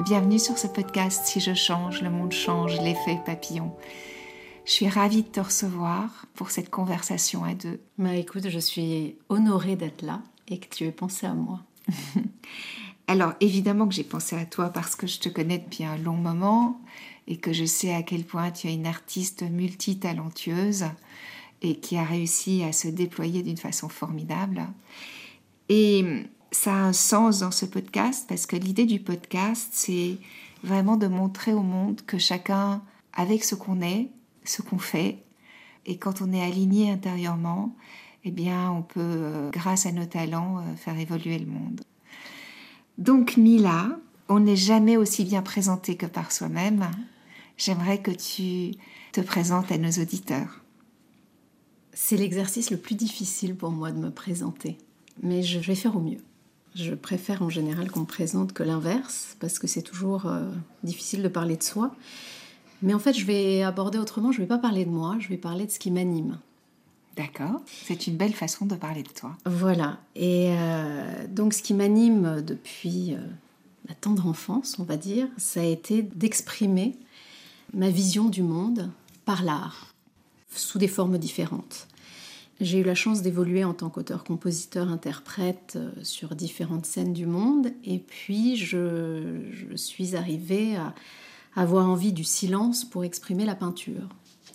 Bienvenue sur ce podcast Si je change, le monde change, l'effet papillon. Je suis ravie de te recevoir pour cette conversation à deux. Bah écoute, je suis honorée d'être là et que tu aies pensé à moi. Alors évidemment que j'ai pensé à toi parce que je te connais depuis un long moment et que je sais à quel point tu es une artiste multitalentueuse et qui a réussi à se déployer d'une façon formidable. Et ça a un sens dans ce podcast parce que l'idée du podcast, c'est vraiment de montrer au monde que chacun, avec ce qu'on est, ce qu'on fait, et quand on est aligné intérieurement, eh bien, on peut, euh, grâce à nos talents, euh, faire évoluer le monde. Donc, Mila, on n'est jamais aussi bien présenté que par soi-même. J'aimerais que tu te présentes à nos auditeurs. C'est l'exercice le plus difficile pour moi de me présenter, mais je vais faire au mieux. Je préfère en général qu'on me présente que l'inverse, parce que c'est toujours euh, difficile de parler de soi. Mais en fait, je vais aborder autrement, je ne vais pas parler de moi, je vais parler de ce qui m'anime. D'accord, c'est une belle façon de parler de toi. Voilà, et euh, donc ce qui m'anime depuis euh, ma tendre enfance, on va dire, ça a été d'exprimer ma vision du monde par l'art, sous des formes différentes. J'ai eu la chance d'évoluer en tant qu'auteur, compositeur, interprète euh, sur différentes scènes du monde. Et puis, je, suis arrivée à avoir envie du silence pour exprimer la peinture.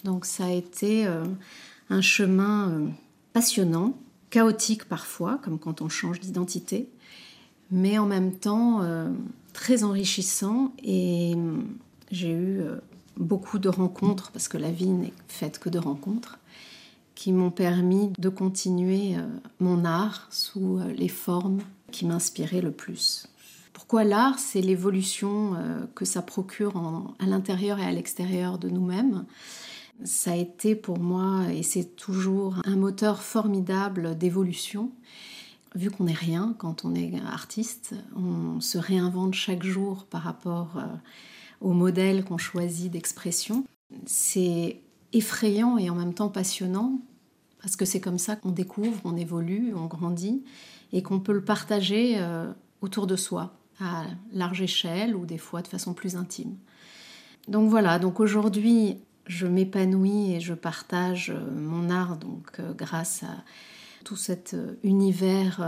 Donc, ça a été euh, un chemin euh, passionnant, chaotique parfois, comme quand on change d'identité, mais en même temps très enrichissant. Et j'ai eu beaucoup de rencontres, parce que la vie n'est faite que de rencontres qui m'ont permis de continuer euh, mon art sous euh, les formes qui m'inspiraient le plus. Pourquoi l'art? C'est l'évolution euh, que ça procure à l'intérieur et à l'extérieur de nous-mêmes. Ça a été pour moi, et c'est toujours, un moteur formidable d'évolution. Vu qu'on n'est rien quand on est artiste, on se réinvente chaque jour par rapport au modèle qu'on choisit d'expression. C'est effrayant et en même temps passionnant parce que c'est comme ça qu'on découvre, on évolue, on grandit, et qu'on peut le partager euh, autour de soi, à large échelle ou des fois de façon plus intime. Donc voilà, donc aujourd'hui, je m'épanouis et je partage euh, mon art donc euh, grâce à tout cet univers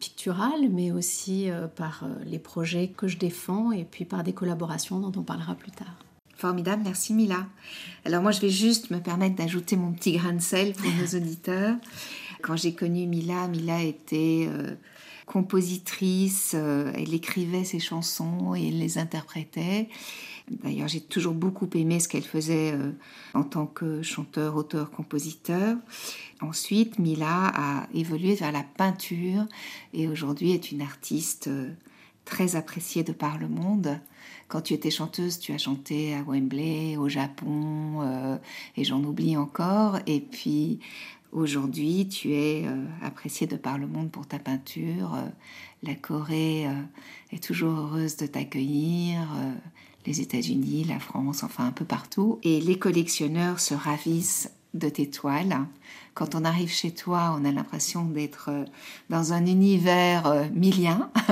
pictural, mais aussi par les projets que je défends et puis par des collaborations dont on parlera plus tard. Formidable, merci Mila. Alors moi je vais juste me permettre d'ajouter mon petit grain de sel pour nos auditeurs. Quand j'ai connu Mila, Mila était euh, compositrice, euh, elle écrivait ses chansons et elle les interprétait. D'ailleurs j'ai toujours beaucoup aimé ce qu'elle faisait euh, en tant que chanteur, auteur, compositeur. Ensuite Mila a évolué vers la peinture et aujourd'hui est une artiste très appréciée de par le monde. Quand tu étais chanteuse, tu as chanté à Wembley, au Japon, euh, et j'en oublie encore. Et puis aujourd'hui, tu es euh, appréciée de par le monde pour ta peinture. Euh, la Corée est toujours heureuse de t'accueillir. les États-Unis, la France, enfin un peu partout. Et les collectionneurs se ravissent de tes toiles. Quand on arrive chez toi, on a l'impression d'être euh, dans un univers euh, milien.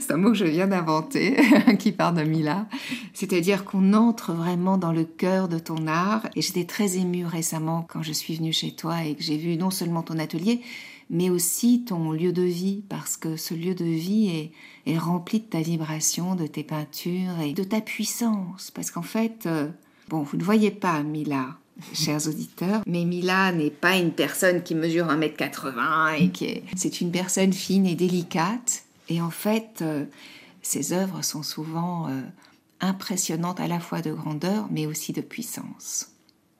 C'est un mot que je viens d'inventer, qui part de Mila. C'est-à-dire qu'on entre vraiment dans le cœur de ton art. Et j'étais très émue récemment quand je suis venue chez toi et que j'ai vu non seulement ton atelier, mais aussi ton lieu de vie, parce que ce lieu de vie est, est rempli de ta vibration, de tes peintures et de ta puissance. Parce qu'en fait, euh, Bon, vous ne voyez pas Mila, chers auditeurs, mais Mila n'est pas une personne qui mesure 1m80 et qui est... C'est une personne fine et délicate. Et en fait, euh, ses œuvres sont souvent euh, impressionnantes à la fois de grandeur, mais aussi de puissance.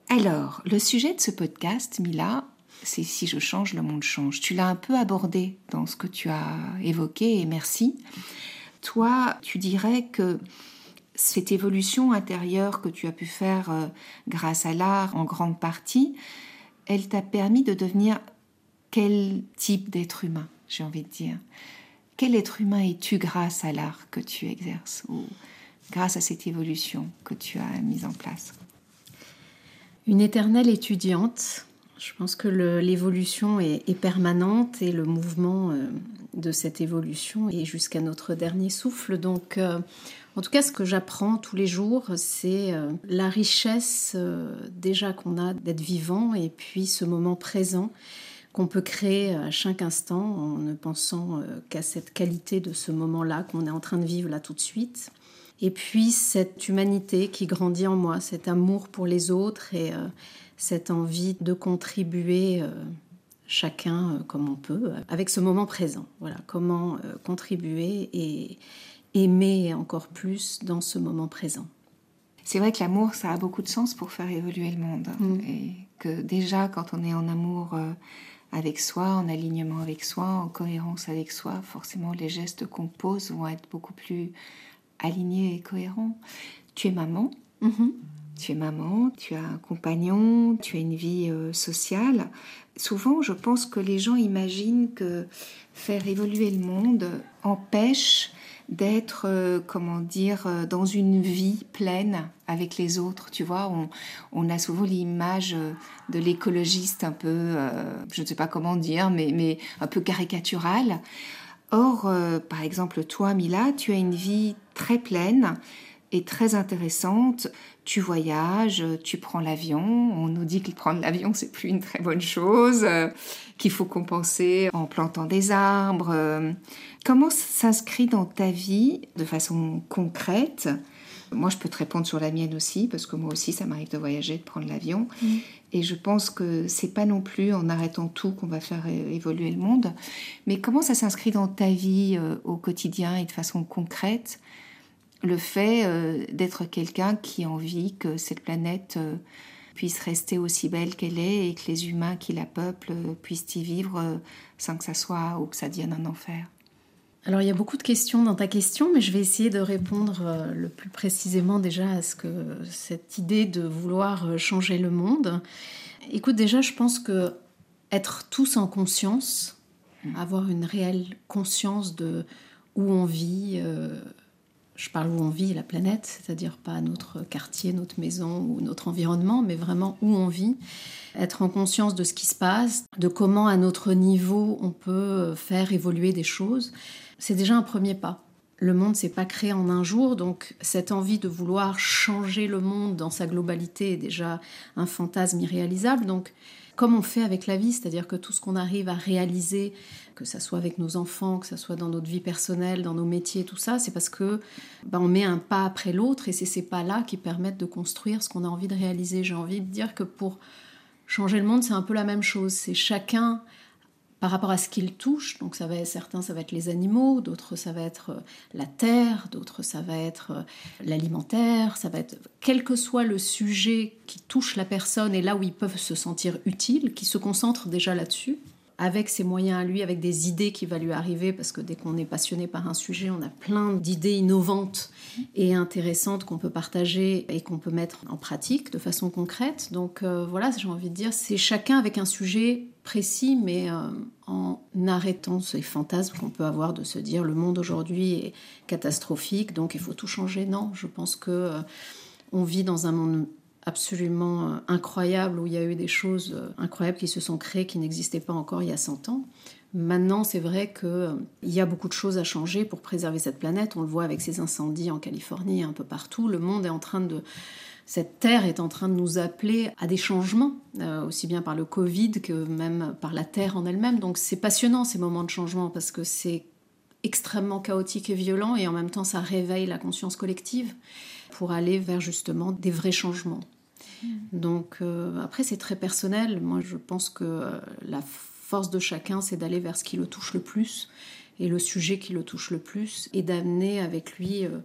Alors, le sujet de ce podcast, Mila, c'est si je change, le monde change. Tu l'as un peu abordé dans ce que tu as évoqué et merci. Toi, tu dirais que cette évolution intérieure que tu as pu faire euh, grâce à l'art en grande partie, elle t'a permis de devenir quel type d'être humain, j'ai envie de dire? Quel être humain es-tu grâce à l'art que tu exerces ou grâce à cette évolution que tu as mise en place? Une éternelle étudiante. Je pense que l'évolution est, permanente et le mouvement euh, de cette évolution est jusqu'à notre dernier souffle. Donc, euh, en tout cas, ce que j'apprends tous les jours, c'est euh, la richesse déjà qu'on a d'être vivant et puis ce moment présent qu'on peut créer à chaque instant en ne pensant qu'à cette qualité de ce moment-là qu'on est en train de vivre là tout de suite. Et puis cette humanité qui grandit en moi, cet amour pour les autres et cette envie de contribuer chacun comme on peut avec ce moment présent. Voilà, comment contribuer et aimer encore plus dans ce moment présent. C'est vrai que l'amour, ça a beaucoup de sens pour faire évoluer le monde. Mm. Et que déjà, quand on est en amour euh, avec soi, en alignement avec soi, en cohérence avec soi, forcément, les gestes qu'on pose vont être beaucoup plus alignés et cohérents. Tu es maman. Mm-hmm. Tu es maman, tu as un compagnon, tu as une vie euh, sociale. Souvent, je pense que les gens imaginent que faire évoluer le monde empêche d'être, euh, comment dire, euh, dans une vie pleine avec les autres. Tu vois, on, a souvent l'image de l'écologiste un peu, je ne sais pas comment dire, mais, mais un peu caricaturale. Or, par exemple, toi, Mila, tu as une vie très pleine et très intéressante. Tu voyages, tu prends l'avion. On nous dit que prendre l'avion, c'est plus une très bonne chose, qu'il faut compenser en plantant des arbres. Comment s'inscrit dans ta vie de façon concrète? Moi, je peux te répondre sur la mienne aussi, parce que moi aussi, ça m'arrive de voyager, de prendre l'avion. Mm. Et je pense que c'est pas non plus en arrêtant tout qu'on va faire évoluer le monde. Mais comment ça s'inscrit dans ta vie euh, au quotidien et de façon concrète? Le fait euh, d'être quelqu'un qui a envie que cette planète euh, puisse rester aussi belle qu'elle est et que les humains qui la peuplent puissent y vivre sans que ça soit ou que ça devienne un enfer alors il y a beaucoup de questions dans ta question, mais je vais essayer de répondre euh, le plus précisément déjà à ce que cette idée de vouloir euh, changer le monde. Écoute, déjà, je pense que être tous en conscience, avoir une réelle conscience de où on vit, euh, je parle où on vit la planète, c'est-à-dire pas notre quartier, notre maison ou notre environnement, mais vraiment où on vit, être en conscience de ce qui se passe, de comment à notre niveau on peut faire évoluer des choses c'est déjà un premier pas. Le monde s'est pas créé en un jour, donc cette envie de vouloir changer le monde dans sa globalité est déjà un fantasme irréalisable. Donc, comme on fait avec la vie, c'est-à-dire que tout ce qu'on arrive à réaliser, que ça soit avec nos enfants, que ça soit dans notre vie personnelle, dans nos métiers, tout ça, c'est parce que bah, on met un pas après l'autre et c'est ces pas-là qui permettent de construire ce qu'on a envie de réaliser. J'ai envie de dire que pour changer le monde, c'est un peu la même chose. C'est chacun par rapport à ce qu'ils touchent. Donc ça va certains, ça va être les animaux, d'autres, ça va être euh, la terre, d'autres, ça va être euh, l'alimentaire, ça va être quel que soit le sujet qui touche la personne et là où ils peuvent se sentir utiles, qui se concentrent déjà là-dessus avec ses moyens à lui, avec des idées qui vont lui arriver, parce que dès qu'on est passionné par un sujet, on a plein d'idées innovantes et intéressantes qu'on peut partager et qu'on peut mettre en pratique de façon concrète. Donc euh, voilà, j'ai envie de dire, c'est chacun avec un sujet précis, mais euh, en arrêtant ces fantasmes qu'on peut avoir de se dire le monde aujourd'hui est catastrophique, donc il faut tout changer. Non, je pense que euh, on vit dans un monde absolument euh, incroyable, où il y a eu des choses euh, incroyables qui se sont créées, qui n'existaient pas encore il y a 100 ans. Maintenant, c'est vrai qu'il euh, y a beaucoup de choses à changer pour préserver cette planète. On le voit avec ces incendies en Californie, un peu partout. Le monde est en train de... Cette terre est en train de nous appeler à des changements, aussi bien par le Covid que même par la terre en elle-même. Donc c'est passionnant ces moments de changement parce que c'est extrêmement chaotique et violent, et en même temps ça réveille la conscience collective pour aller vers justement des vrais changements. Mm. Donc euh, après c'est très personnel, moi je pense que euh, la force de chacun c'est d'aller vers ce qui le touche le plus et le sujet qui le touche le plus et d'amener avec lui euh,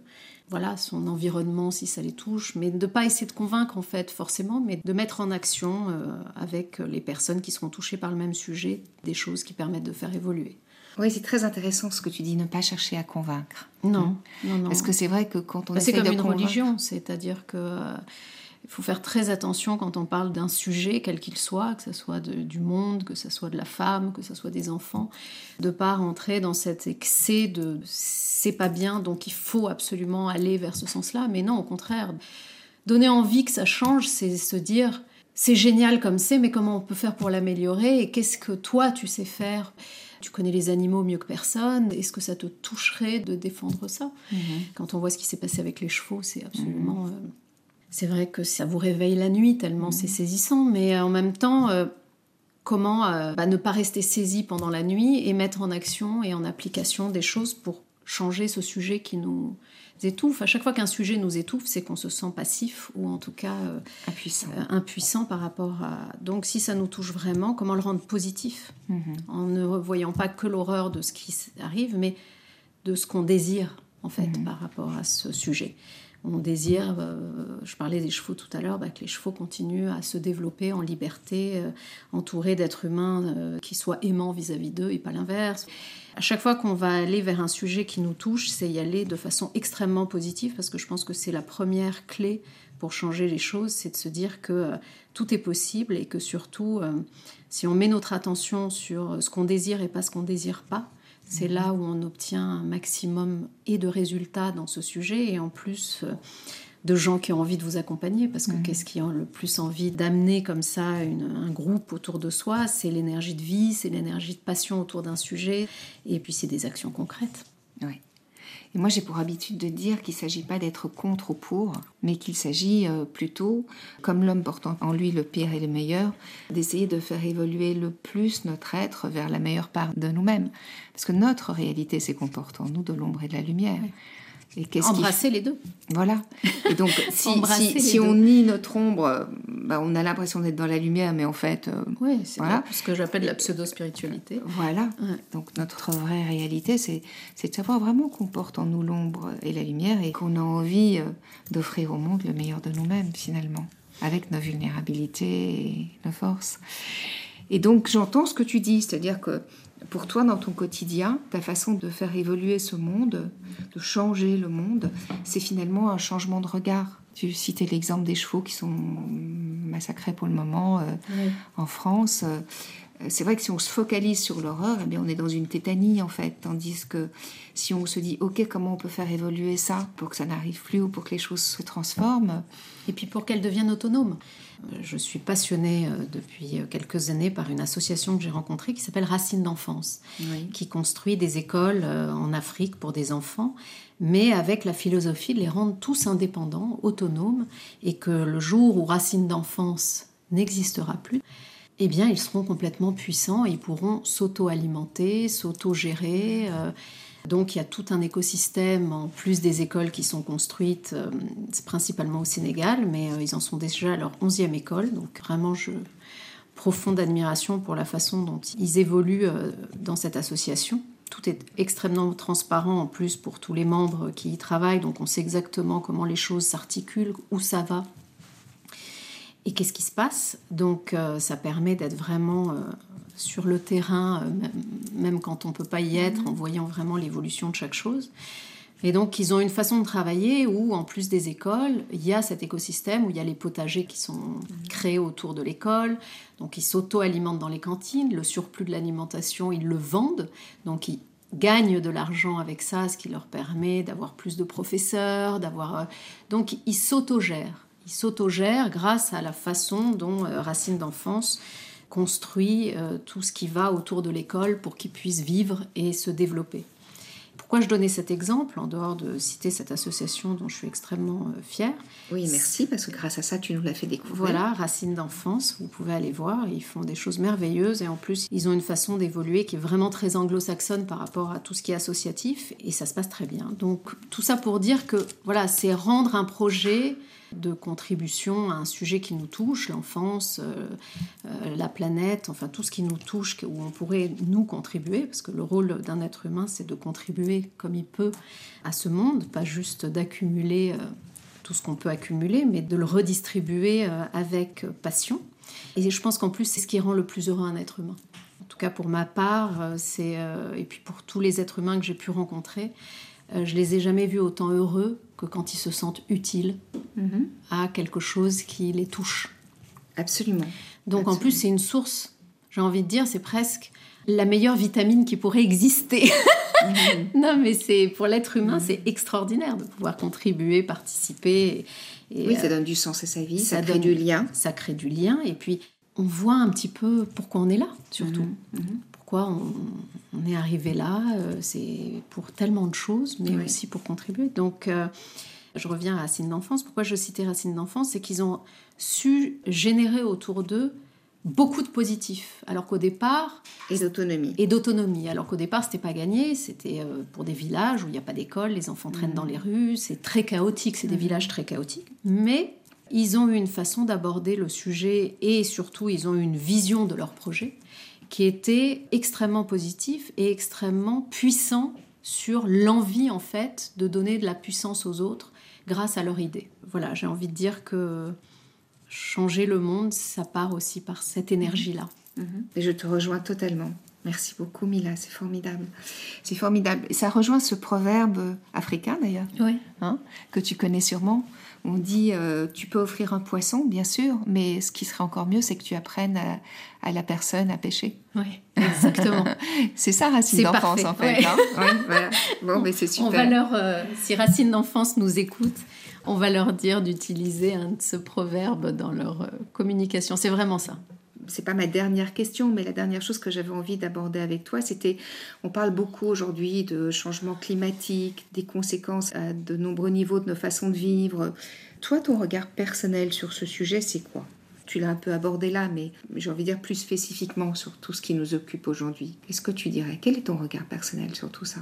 voilà son environnement si ça les touche mais de pas essayer de convaincre en fait forcément mais de mettre en action avec les personnes qui seront touchées par le même sujet des choses qui permettent de faire évoluer. Oui, c'est très intéressant ce que tu dis, ne pas chercher à convaincre. Non, hein non, non. Parce que c'est vrai que quand on bah, essaie C'est comme une religion, c'est-à-dire que il faut faire très attention quand on parle d'un sujet, quel qu'il soit, que ce soit du monde, que ce soit de la femme, que ce soit des enfants, de pas rentrer dans cet excès de c'est pas bien, donc il faut absolument aller vers ce sens-là. Mais non, au contraire, donner envie que ça change, c'est se dire c'est génial comme c'est, mais comment on peut faire pour l'améliorer et qu'est-ce que toi tu sais faire? Tu connais les animaux mieux que personne. Est-ce que ça te toucherait de défendre ça? Mhm. Quand on voit ce qui s'est passé avec les chevaux, c'est absolument. Mhm. Euh, c'est vrai que ça vous réveille la nuit tellement c'est mhm. saisissant, mais en même temps, euh, comment euh, bah, ne pas rester saisi pendant la nuit et mettre en action et en application des choses pour changer ce sujet qui nous étouffe? À chaque fois qu'un sujet nous étouffe, c'est qu'on se sent passif ou en tout cas euh, impuissant. Euh, impuissant par rapport à. Donc, si ça nous touche vraiment, comment le rendre positif? Mhm. En ne voyant pas que l'horreur de ce qui arrive, mais de ce qu'on désire en fait mhm. par rapport à ce sujet. On désire, euh, je parlais des chevaux tout à l'heure, bah, que les chevaux continuent à se développer en liberté, entourés d'êtres humains qui soient aimants vis-à-vis d'eux et pas l'inverse. À chaque fois qu'on va aller vers un sujet qui nous touche, c'est y aller de façon extrêmement positive parce que je pense que c'est la première clé pour changer les choses, c'est de se dire que euh, tout est possible et que surtout, euh, si on met notre attention sur ce qu'on désire et pas ce qu'on désire pas, c'est là où on obtient un maximum et de résultats dans ce sujet et en plus euh, de gens qui ont envie de vous accompagner, parce que mhm. qu'est-ce qui a le plus envie d'amener comme ça un groupe autour de soi? C'est l'énergie de vie, c'est l'énergie de passion autour d'un sujet, et puis c'est des actions concrètes. Oui. Et moi, j'ai pour habitude de dire qu'il ne s'agit pas d'être contre ou pour, mais qu'il s'agit euh, plutôt, comme l'homme portant en lui le pire et le meilleur, d'essayer de faire évoluer le plus notre être vers la meilleure part de nous-mêmes. Parce que notre réalité, c'est qu'on porte en nous de l'ombre et de la lumière. Embrasser les deux. Voilà. Et donc, si, on nie notre ombre, bah, on a l'impression d'être dans la lumière, mais en fait. Euh, oui, c'est voilà. ce que j'appelle la pseudo-spiritualité. Voilà. Donc, notre vraie réalité, c'est de savoir vraiment qu'on porte en nous l'ombre et la lumière et qu'on a envie euh, d'offrir au monde le meilleur de nous-mêmes, finalement, avec nos vulnérabilités et nos forces. Et donc, j'entends ce que tu dis, c'est-à-dire que pour toi, dans ton quotidien, ta façon de faire évoluer ce monde, de changer le monde, c'est finalement un changement de regard. Tu citais l'exemple des chevaux qui sont massacrés pour le moment euh, en France. Euh, c'est vrai que si on se focalise sur l'horreur, eh bien on est dans une tétanie en fait. Tandis que si on se dit, ok, comment on peut faire évoluer ça pour que ça n'arrive plus ou pour que les choses se transforment? Et puis pour qu'elles deviennent autonomes. Je suis passionnée euh, depuis euh, quelques années par une association que j'ai rencontrée qui s'appelle Racines d'enfance, qui construit des écoles euh, en Afrique pour des enfants, mais avec la philosophie de les rendre tous indépendants, autonomes, et que le jour où Racines d'enfance n'existera plus, eh bien, ils seront complètement puissants, ils pourront s'auto-alimenter, s'auto-gérer. Donc il y a tout un écosystème, en plus des écoles qui sont construites, euh, principalement au Sénégal, mais euh, ils en sont déjà à leur onzième école. Donc vraiment, je profonde admiration pour la façon dont ils évoluent euh, dans cette association. Tout est extrêmement transparent en plus pour tous les membres qui y travaillent, donc on sait exactement comment les choses s'articulent, où ça va et qu'est-ce qui se passe. Donc ça permet d'être vraiment sur le terrain, euh, même quand on ne peut pas y être, mhm. en voyant vraiment l'évolution de chaque chose. Et donc, ils ont une façon de travailler où, en plus des écoles, il y a cet écosystème où il y a les potagers qui sont mhm. créés autour de l'école. Donc, ils s'auto-alimentent dans les cantines. Le surplus de l'alimentation, ils le vendent. Donc, ils gagnent de l'argent avec ça, ce qui leur permet d'avoir plus de professeurs, d'avoir... Euh, donc, ils s'autogèrent. Ils s'autogèrent grâce à la façon dont euh, Racine d'enfance construit euh, tout ce qui va autour de l'école pour qu'ils puissent vivre et se développer. Pourquoi je donnais cet exemple, en dehors de citer cette association dont je suis extrêmement euh, fière? Oui, merci, parce que grâce à ça, tu nous l'as fait découvrir. Voilà, Racines d'enfance, vous pouvez aller voir, ils font des choses merveilleuses et en plus, ils ont une façon d'évoluer qui est vraiment très anglo-saxonne par rapport à tout ce qui est associatif et ça se passe très bien. Donc, tout ça pour dire que, voilà, c'est rendre un projet de contribution à un sujet qui nous touche, l'enfance, euh, euh, la planète, enfin tout ce qui nous touche, où on pourrait nous contribuer, parce que le rôle d'un être humain, c'est de contribuer comme il peut à ce monde, pas juste d'accumuler euh, tout ce qu'on peut accumuler, mais de le redistribuer avec passion. Et je pense qu'en plus, c'est ce qui rend le plus heureux un être humain. En tout cas, pour ma part, c'est et puis pour tous les êtres humains que j'ai pu rencontrer, je les ai jamais vus autant heureux que quand ils se sentent utiles mhm. à quelque chose qui les touche. Absolument. Donc en plus, c'est une source, j'ai envie de dire, c'est presque la meilleure vitamine qui pourrait exister. Mhm. non, mais c'est pour l'être humain, mhm. c'est extraordinaire de pouvoir contribuer, participer. Et, oui, ça euh, donne du sens à sa vie, ça, crée du lien. Ça crée du lien, et puis on voit un petit peu pourquoi on est là, surtout on, est arrivé là. Euh, c'est pour tellement de choses, mais aussi pour contribuer. Donc, euh, je reviens à Racine d'enfance. Pourquoi je citais Racine d'enfance? C'est qu'ils ont su générer autour d'eux beaucoup de positifs, alors qu'au départ et d'autonomie et d'autonomie, alors qu'au départ c'était pas gagné, c'était euh, pour des villages où il n'y a pas d'école, les enfants traînent mmh. dans les rues, c'est très chaotique, c'est des mmh. villages très chaotiques, mais ils ont eu une façon d'aborder le sujet et surtout ils ont eu une vision de leur projet qui était extrêmement positif et extrêmement puissant sur l'envie en fait de donner de la puissance aux autres grâce à leur idée. Voilà, j'ai envie de dire que changer le monde, ça part aussi par cette énergie-là. Mhm. Et je te rejoins totalement. Merci beaucoup Mila, c'est formidable. C'est formidable. Et ça rejoint ce proverbe africain d'ailleurs, oui. hein, que tu connais sûrement. On dit euh, tu peux offrir un poisson, bien sûr, mais ce qui serait encore mieux, c'est que tu apprennes à, la personne à pêcher. Oui, exactement. c'est ça Racine d'enfance en fait. Hein. Bon, mais c'est super. On va leur, euh, si Racine d'enfance nous écoute, on va leur dire d'utiliser ce proverbe dans leur euh, communication. C'est vraiment ça c'est pas ma dernière question, mais la dernière chose que j'avais envie d'aborder avec toi, c'était, on parle beaucoup aujourd'hui de changement climatique, des conséquences à de nombreux niveaux de nos façons de vivre. Toi, ton regard personnel sur ce sujet, c'est quoi? Tu l'as un peu abordé là, mais j'ai envie de dire plus spécifiquement sur tout ce qui nous occupe aujourd'hui. Qu'est-ce que tu dirais? Quel est ton regard personnel sur tout ça?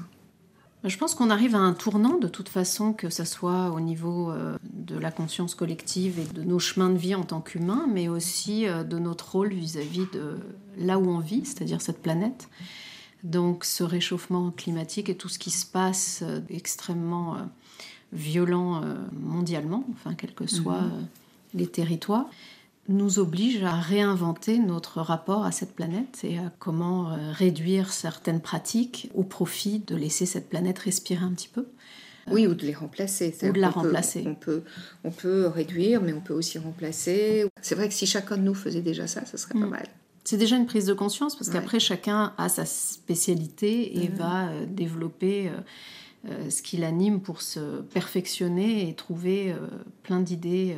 Je pense qu'on arrive à un tournant de toute façon, que ce soit au niveau euh, de la conscience collective et de nos chemins de vie en tant qu'humains, mais aussi euh, de notre rôle vis-à-vis de là où on vit, c'est-à-dire cette planète. Donc ce réchauffement climatique et tout ce qui se passe euh, extrêmement violent mondialement, enfin quels que soient mhm. les territoires nous oblige à réinventer notre rapport à cette planète et à comment euh, réduire certaines pratiques au profit de laisser cette planète respirer un petit peu. Oui, ou de les remplacer. Ou de la remplacer. on, peut, on peut réduire, mais on peut aussi remplacer. C'est vrai que si chacun de nous faisait déjà ça, ça serait pas mm. mal. C'est déjà une prise de conscience parce qu'après, chacun a sa spécialité et mm-hmm. va euh, développer euh, ce qui l'anime pour se perfectionner et trouver plein d'idées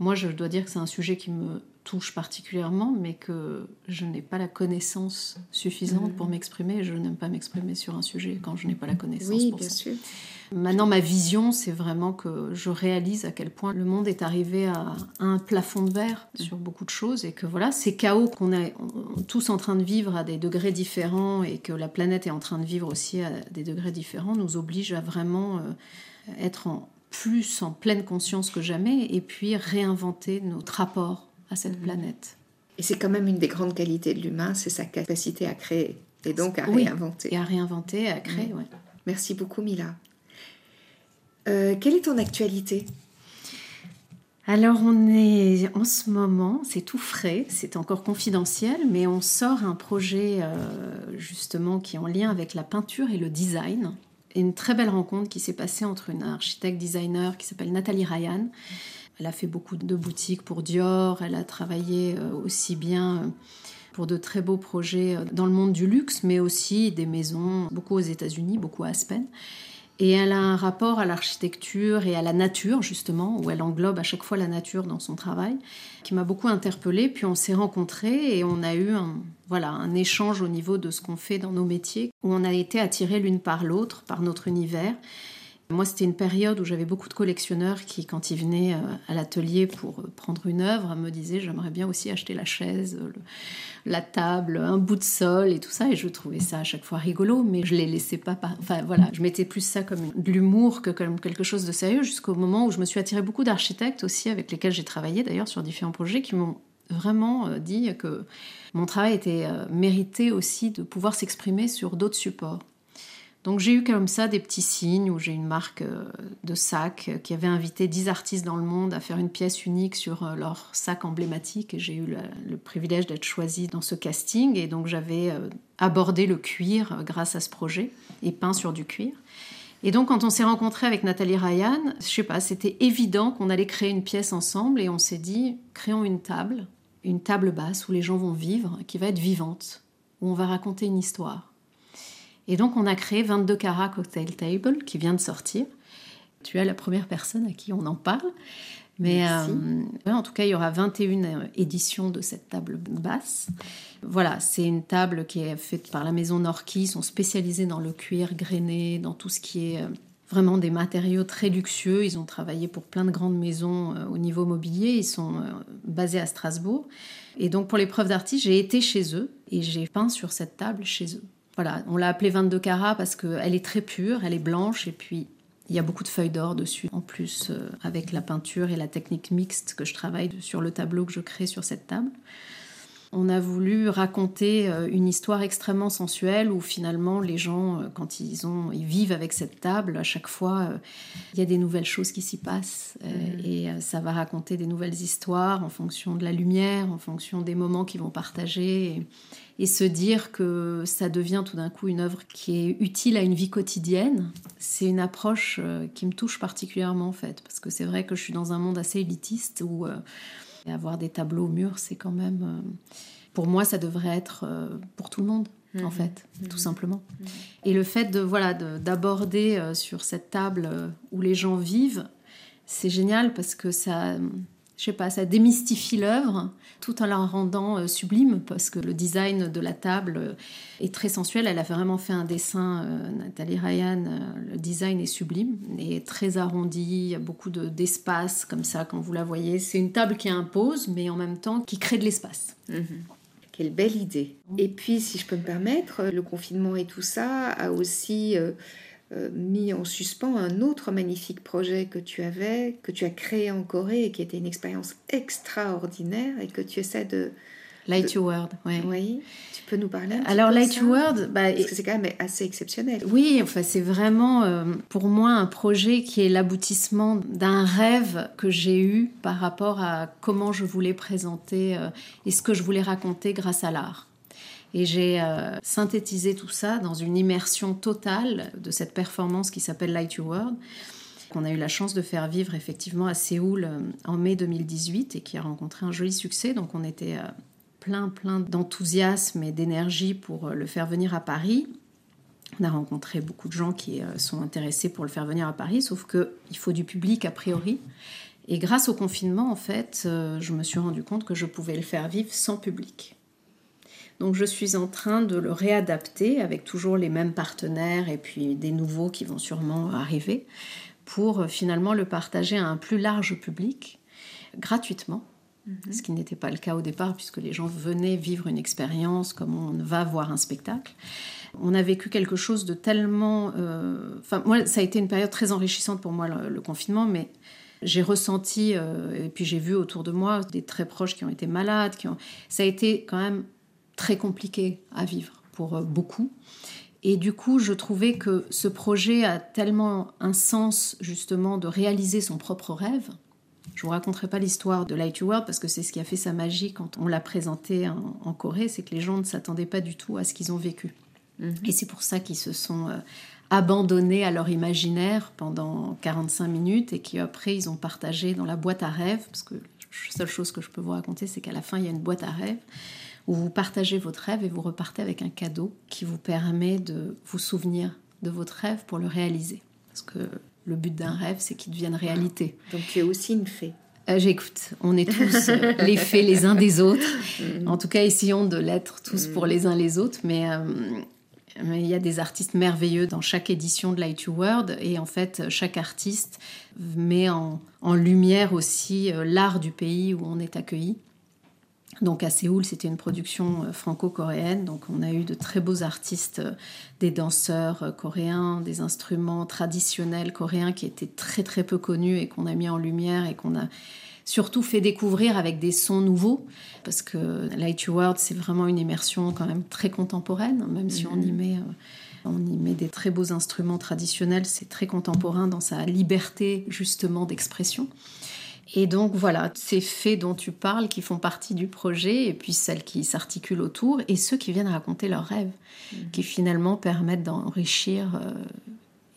moi, je dois dire que c'est un sujet qui me touche particulièrement, mais que je n'ai pas la connaissance suffisante pour mhm. m'exprimer. Je n'aime pas m'exprimer sur un sujet quand je n'ai pas la connaissance. Oui, pour bien sûr. Maintenant, ma vision, c'est vraiment que je réalise à quel point le monde est arrivé à un plafond de verre mhm. sur beaucoup de choses et que voilà, ces chaos qu'on est tous en train de vivre à des degrés différents et que la planète est en train de vivre aussi à des degrés différents nous oblige à vraiment euh, être en, plus en pleine conscience que jamais et puis réinventer notre rapport à cette mhm. planète. Et c'est quand même une des grandes qualités de l'humain, c'est sa capacité à créer et donc à réinventer. Et à réinventer, à créer, oui. Merci beaucoup Mila. Euh, quelle est ton actualité? Alors on est en ce moment, c'est tout frais, c'est encore confidentiel, mais on sort un projet euh, justement qui est en lien avec la peinture et le design une très belle rencontre qui s'est passée entre une architecte designer qui s'appelle Nathalie Ryan. Elle a fait beaucoup de boutiques pour Dior, elle a travaillé euh, aussi bien euh, pour de très beaux projets euh, dans le monde du luxe, mais aussi des maisons, beaucoup aux États-Unis, beaucoup à Aspen. Et elle a un rapport à l'architecture et à la nature, justement, où elle englobe à chaque fois la nature dans son travail, qui m'a beaucoup interpellée. Puis on s'est rencontrés et on a eu un, voilà, un échange au niveau de ce qu'on fait dans nos métiers, où on a été attirés l'une par l'autre, par notre univers. Moi, c'était une période où j'avais beaucoup de collectionneurs qui, quand ils venaient euh, à l'atelier pour euh, prendre une œuvre, me disaient j'aimerais bien aussi acheter la chaise, la table, un bout de sol et tout ça. Et je trouvais ça à chaque fois rigolo, mais je les laissais pas. Enfin voilà, je mettais plus ça comme de l'humour que comme quelque chose de sérieux, jusqu'au moment où je me suis attirée beaucoup d'architectes aussi, avec lesquels j'ai travaillé d'ailleurs sur différents projets, qui m'ont vraiment euh, dit que mon travail était mérité aussi de pouvoir s'exprimer sur d'autres supports. Donc j'ai eu comme ça des petits signes où j'ai une marque euh, de sac qui avait invité 10 artistes dans le monde à faire une pièce unique sur euh, leur sac emblématique et j'ai eu le, privilège d'être choisie dans ce casting et donc j'avais euh, abordé le cuir grâce à ce projet et peint sur du cuir. Et donc quand on s'est rencontré avec Nathalie Ryan, je sais pas, c'était évident qu'on allait créer une pièce ensemble et on s'est dit créons une table, une table basse où les gens vont vivre, qui va être vivante, où on va raconter une histoire. Et donc on a créé 22 Carats Cocktail Table qui vient de sortir. Tu es la première personne à qui on en parle. Mais euh, en tout cas, il y aura 21 euh, éditions de cette table basse. Voilà, c'est une table qui est faite par la maison Norquis. Ils sont spécialisés dans le cuir grainé, dans tout ce qui est euh, vraiment des matériaux très luxueux. Ils ont travaillé pour plein de grandes maisons au niveau mobilier. Ils sont basés à Strasbourg. Et donc, pour l'épreuve d'artiste, j'ai été chez eux et j'ai peint sur cette table chez eux. On l'a appelée 22 carats parce qu'elle est très pure, elle est blanche et puis il y a beaucoup de feuilles d'or dessus. En plus, euh, avec la peinture et la technique mixte que je travaille sur le tableau que je crée sur cette table. On a voulu raconter euh, une histoire extrêmement sensuelle où finalement les gens, euh, quand ils, ont, ils vivent avec cette table, à chaque fois, il y a des nouvelles choses qui s'y passent. Mmh. Et ça va raconter des nouvelles histoires en fonction de la lumière, en fonction des moments qu'ils vont partager et se dire que ça devient tout d'un coup une œuvre qui est utile à une vie quotidienne, c'est une approche euh, qui me touche particulièrement en fait, parce que c'est vrai que je suis dans un monde assez élitiste où euh, avoir des tableaux au mur, c'est quand même, euh, pour moi, ça devrait être pour tout le monde. En mhm. fait, tout mhm. simplement. Mhm. Et le fait de voilà d'aborder sur cette table où les gens vivent, c'est génial parce que ça, je sais pas, ça démystifie l'œuvre tout en la rendant euh, sublime parce que le design de la table euh, est très sensuel. Elle a vraiment fait un dessin, euh, Nathalie Ryan, le design est sublime et très arrondi. Il y a beaucoup d'espace comme ça quand vous la voyez. C'est une table qui impose mais en même temps qui crée de l'espace. Mhm. Quelle belle idée. Et puis, si je peux me permettre, le confinement et tout ça a aussi euh, mis en suspens un autre magnifique projet que tu avais, que tu as créé en Corée et qui était une expérience extraordinaire et que tu essaies de... Light Your World, oui. Tu peux nous parler un petit Alors, peu Light Your World, bah, parce que c'est quand même assez exceptionnel. Oui, enfin, c'est vraiment euh, pour moi un projet qui est l'aboutissement d'un rêve que j'ai eu par rapport à comment je voulais présenter euh, et ce que je voulais raconter grâce à l'art. Et j'ai euh, synthétisé tout ça dans une immersion totale de cette performance qui s'appelle Light Your World, qu'on a eu la chance de faire vivre effectivement à Séoul euh, en mai 2018 et qui a rencontré un joli succès. Donc on était euh, plein, plein d'enthousiasme et d'énergie pour le faire venir à Paris. On a rencontré beaucoup de gens qui sont intéressés pour le faire venir à Paris, sauf qu'il faut du public a priori. Et grâce au confinement, en fait, je me suis rendu compte que je pouvais le faire vivre sans public. Donc je suis en train de le réadapter avec toujours les mêmes partenaires et puis des nouveaux qui vont sûrement arriver pour euh, finalement le partager à un plus large public gratuitement. Mhm. Ce qui n'était pas le cas au départ, puisque les gens venaient vivre une expérience comme on va voir un spectacle. On a vécu quelque chose de tellement. Euh, enfin, moi, ça a été une période très enrichissante pour moi, le, confinement, mais j'ai ressenti, euh, et puis j'ai vu autour de moi des très proches qui ont été malades. Qui ont... Ça a été quand même très compliqué à vivre pour euh, beaucoup. Et du coup, je trouvais que ce projet a tellement un sens justement de réaliser son propre rêve. Je vous raconterai pas l'histoire de Light Your World parce que c'est ce qui a fait sa magie quand on l'a présenté en, Corée, c'est que les gens ne s'attendaient pas du tout à ce qu'ils ont vécu. Mhm. Et c'est pour ça qu'ils se sont euh, abandonnés à leur imaginaire pendant 45 minutes et qu'après ils ont partagé dans la boîte à rêves, parce que la seule chose que je peux vous raconter, c'est qu'à la fin, il y a une boîte à rêves où vous partagez votre rêve et vous repartez avec un cadeau qui vous permet de vous souvenir de votre rêve pour le réaliser. Parce que le but d'un rêve, c'est qu'il devienne réalité. Donc tu es aussi une fée. Euh, j'écoute, on est tous euh, les fées les uns des autres. Mm. En tout cas, essayons de l'être tous pour mm. les uns les autres. Mais, mais, il y a des artistes merveilleux dans chaque édition de Light You World. Et en fait, chaque artiste met en, en lumière aussi l'art du pays où on est accueilli. Donc à Séoul, c'était une production euh, franco-coréenne. Donc on a eu de très beaux artistes, euh, des danseurs euh, coréens, des instruments traditionnels coréens qui étaient très très peu connus et qu'on a mis en lumière et qu'on a surtout fait découvrir avec des sons nouveaux. Parce que Light You World, c'est vraiment une immersion quand même très contemporaine, même si on y met... On y met des très beaux instruments traditionnels, c'est très contemporain dans sa liberté justement d'expression. Et donc voilà, ces faits dont tu parles qui font partie du projet, et puis celles qui s'articulent autour, et ceux qui viennent raconter leurs rêves, mhm. qui finalement permettent d'enrichir euh,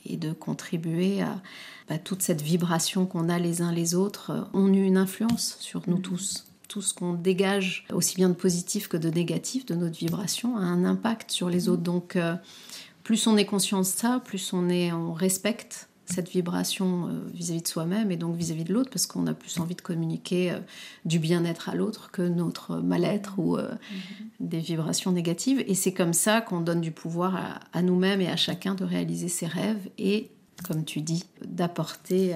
et de contribuer à bah, toute cette vibration qu'on a les uns les autres, euh, ont eu une influence sur nous mhm. tous. Tout ce qu'on dégage, aussi bien de positif que de négatif, de notre vibration, a un impact sur les mhm. autres. Donc, euh, plus on est conscient de ça, plus on, est, on respecte cette vibration euh, vis-à-vis de soi-même et donc vis-à-vis de l'autre parce qu'on a plus envie de communiquer euh, du bien-être à l'autre que notre mal-être ou euh, mm-hmm. des vibrations négatives. Et c'est comme ça qu'on donne du pouvoir à, nous-mêmes et à chacun de réaliser ses rêves et, comme tu dis, d'apporter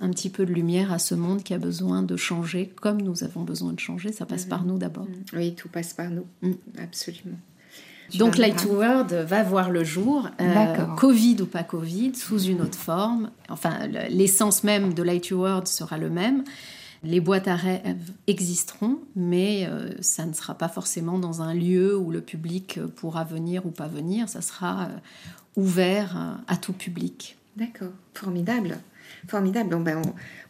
un petit peu de lumière à ce monde qui a besoin de changer comme nous avons besoin de changer. Ça passe mm-hmm. par nous d'abord. Oui, tout passe par nous. Mm. Absolument. Donc Light to World va voir le jour, euh, Covid ou pas Covid, sous une autre forme. Enfin, l'essence même de Light to World sera le même. Les boîtes à rêves existeront, mais euh, ça ne sera pas forcément dans un lieu où le public pourra venir ou pas venir. Ça sera euh, ouvert à tout public. D'accord, formidable. Formidable. ben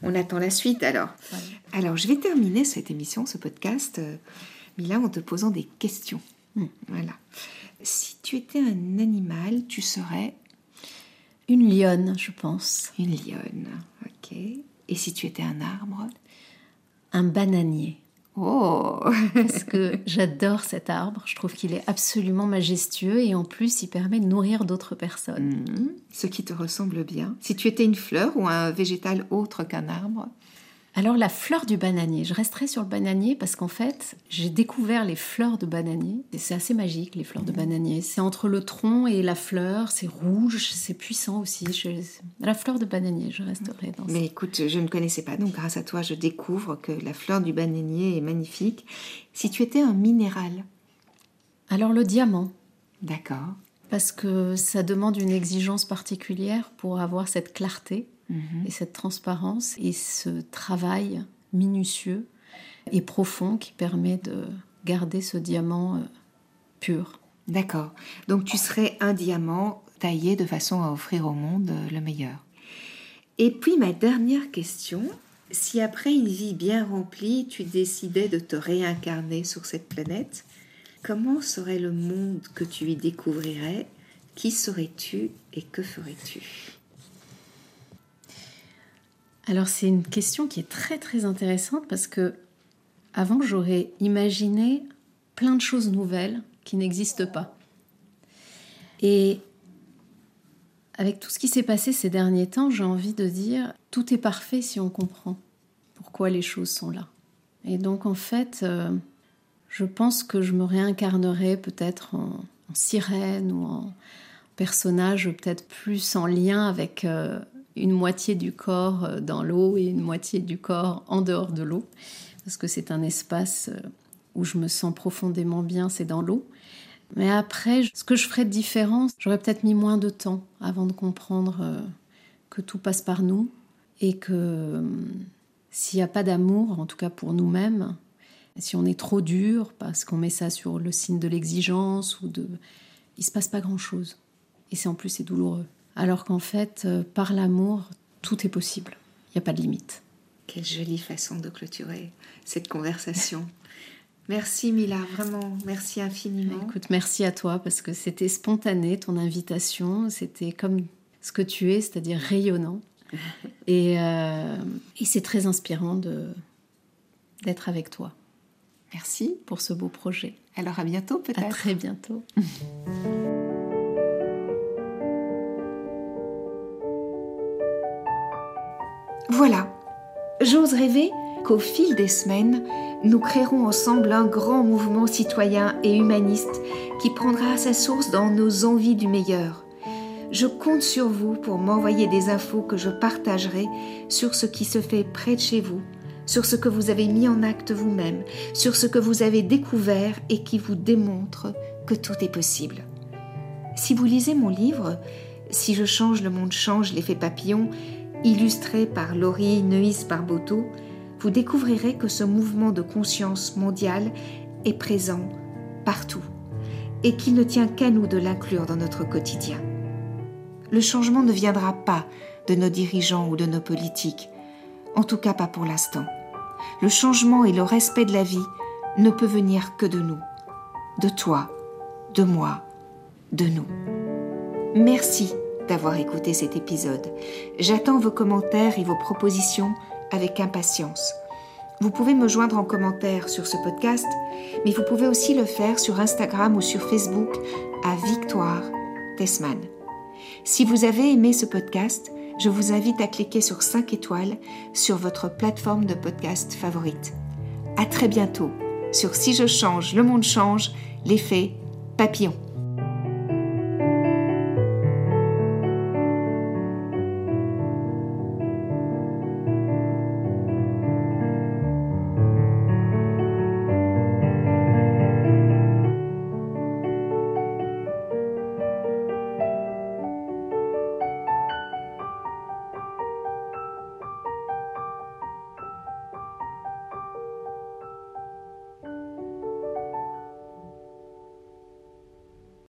on, attend la suite alors. Alors, je vais terminer cette émission, ce podcast, Mila, en te posant des questions. Hmm. Voilà. Si tu étais un animal, tu serais Une lionne, je pense. Une lionne, ok. Et si tu étais un arbre? Un bananier. Oh Parce que j'adore cet arbre, je trouve qu'il est absolument majestueux et en plus il permet de nourrir d'autres personnes. Hmm. Ce qui te ressemble bien. Si tu étais une fleur ou un végétal autre qu'un arbre? Alors la fleur du bananier, je resterai sur le bananier parce qu'en fait, j'ai découvert les fleurs de bananier. Et c'est assez magique, les fleurs de bananier. C'est entre le tronc et la fleur, c'est rouge, c'est puissant aussi. La fleur de bananier, je resterai dans Mais écoute, je ne connaissais pas, donc grâce à toi, je découvre que la fleur du bananier est magnifique. Si tu étais un minéral? Alors le diamant. D'accord. Parce que ça demande une exigence particulière pour avoir cette clarté Mhm. Et cette transparence et ce travail minutieux et profond qui permet de garder ce diamant euh, pur. D'accord. Donc tu serais un diamant taillé de façon à offrir au monde euh, le meilleur. Et puis ma dernière question, si après une vie bien remplie, tu décidais de te réincarner sur cette planète, comment serait le monde que tu y découvrirais? Qui serais-tu et que ferais-tu? Alors c'est une question qui est très très intéressante parce que avant j'aurais imaginé plein de choses nouvelles qui n'existent pas. Et avec tout ce qui s'est passé ces derniers temps, j'ai envie de dire tout est parfait si on comprend pourquoi les choses sont là. Et donc en fait, euh, je pense que je me réincarnerai peut-être en, sirène ou en personnage peut-être plus en lien avec euh, une moitié du corps euh, dans l'eau et une moitié du corps en dehors de l'eau, parce que c'est un espace euh, où je me sens profondément bien, c'est dans l'eau. Mais après, ce que je ferais de différent, j'aurais peut-être mis moins de temps avant de comprendre que tout passe par nous et que s'il n'y a pas d'amour, en tout cas pour nous-mêmes, si on est trop dur parce qu'on met ça sur le signe de l'exigence ou de, il se passe pas grand-chose. Et c'est en plus c'est douloureux alors qu'en fait, euh, par l'amour, tout est possible. Il n'y a pas de limite. Quelle jolie façon de clôturer cette conversation. Merci Mila, vraiment, merci infiniment. Écoute, merci à toi parce que c'était spontané ton invitation, c'était comme ce que tu es, c'est-à-dire rayonnant. et, euh, et c'est très inspirant de, d'être avec toi. Merci pour ce beau projet. Alors à bientôt peut-être. À très bientôt. Voilà, j'ose rêver qu'au fil des semaines, nous créerons ensemble un grand mouvement citoyen et humaniste qui prendra sa source dans nos envies du meilleur. Je compte sur vous pour m'envoyer des infos que je partagerai sur ce qui se fait près de chez vous, sur ce que vous avez mis en acte vous-même, sur ce que vous avez découvert et qui vous démontre que tout est possible. Si vous lisez mon livre, Si je change, le monde change, l'effet papillon, illustré par Laurie Neuis Barboteau, vous découvrirez que ce mouvement de conscience mondiale est présent partout et qu'il ne tient qu'à nous de l'inclure dans notre quotidien. Le changement ne viendra pas de nos dirigeants ou de nos politiques, en tout cas pas pour l'instant. Le changement et le respect de la vie ne peut venir que de nous, de toi, de moi, de nous. Merci d'avoir écouté cet épisode. J'attends vos commentaires et vos propositions avec impatience. Vous pouvez me joindre en commentaire sur ce podcast, mais vous pouvez aussi le faire sur Instagram ou sur Facebook à Victoire Tessman. Si vous avez aimé ce podcast, je vous invite à cliquer sur 5 étoiles sur votre plateforme de podcast favorite. À très bientôt sur Si je change, le monde change, l'effet papillon.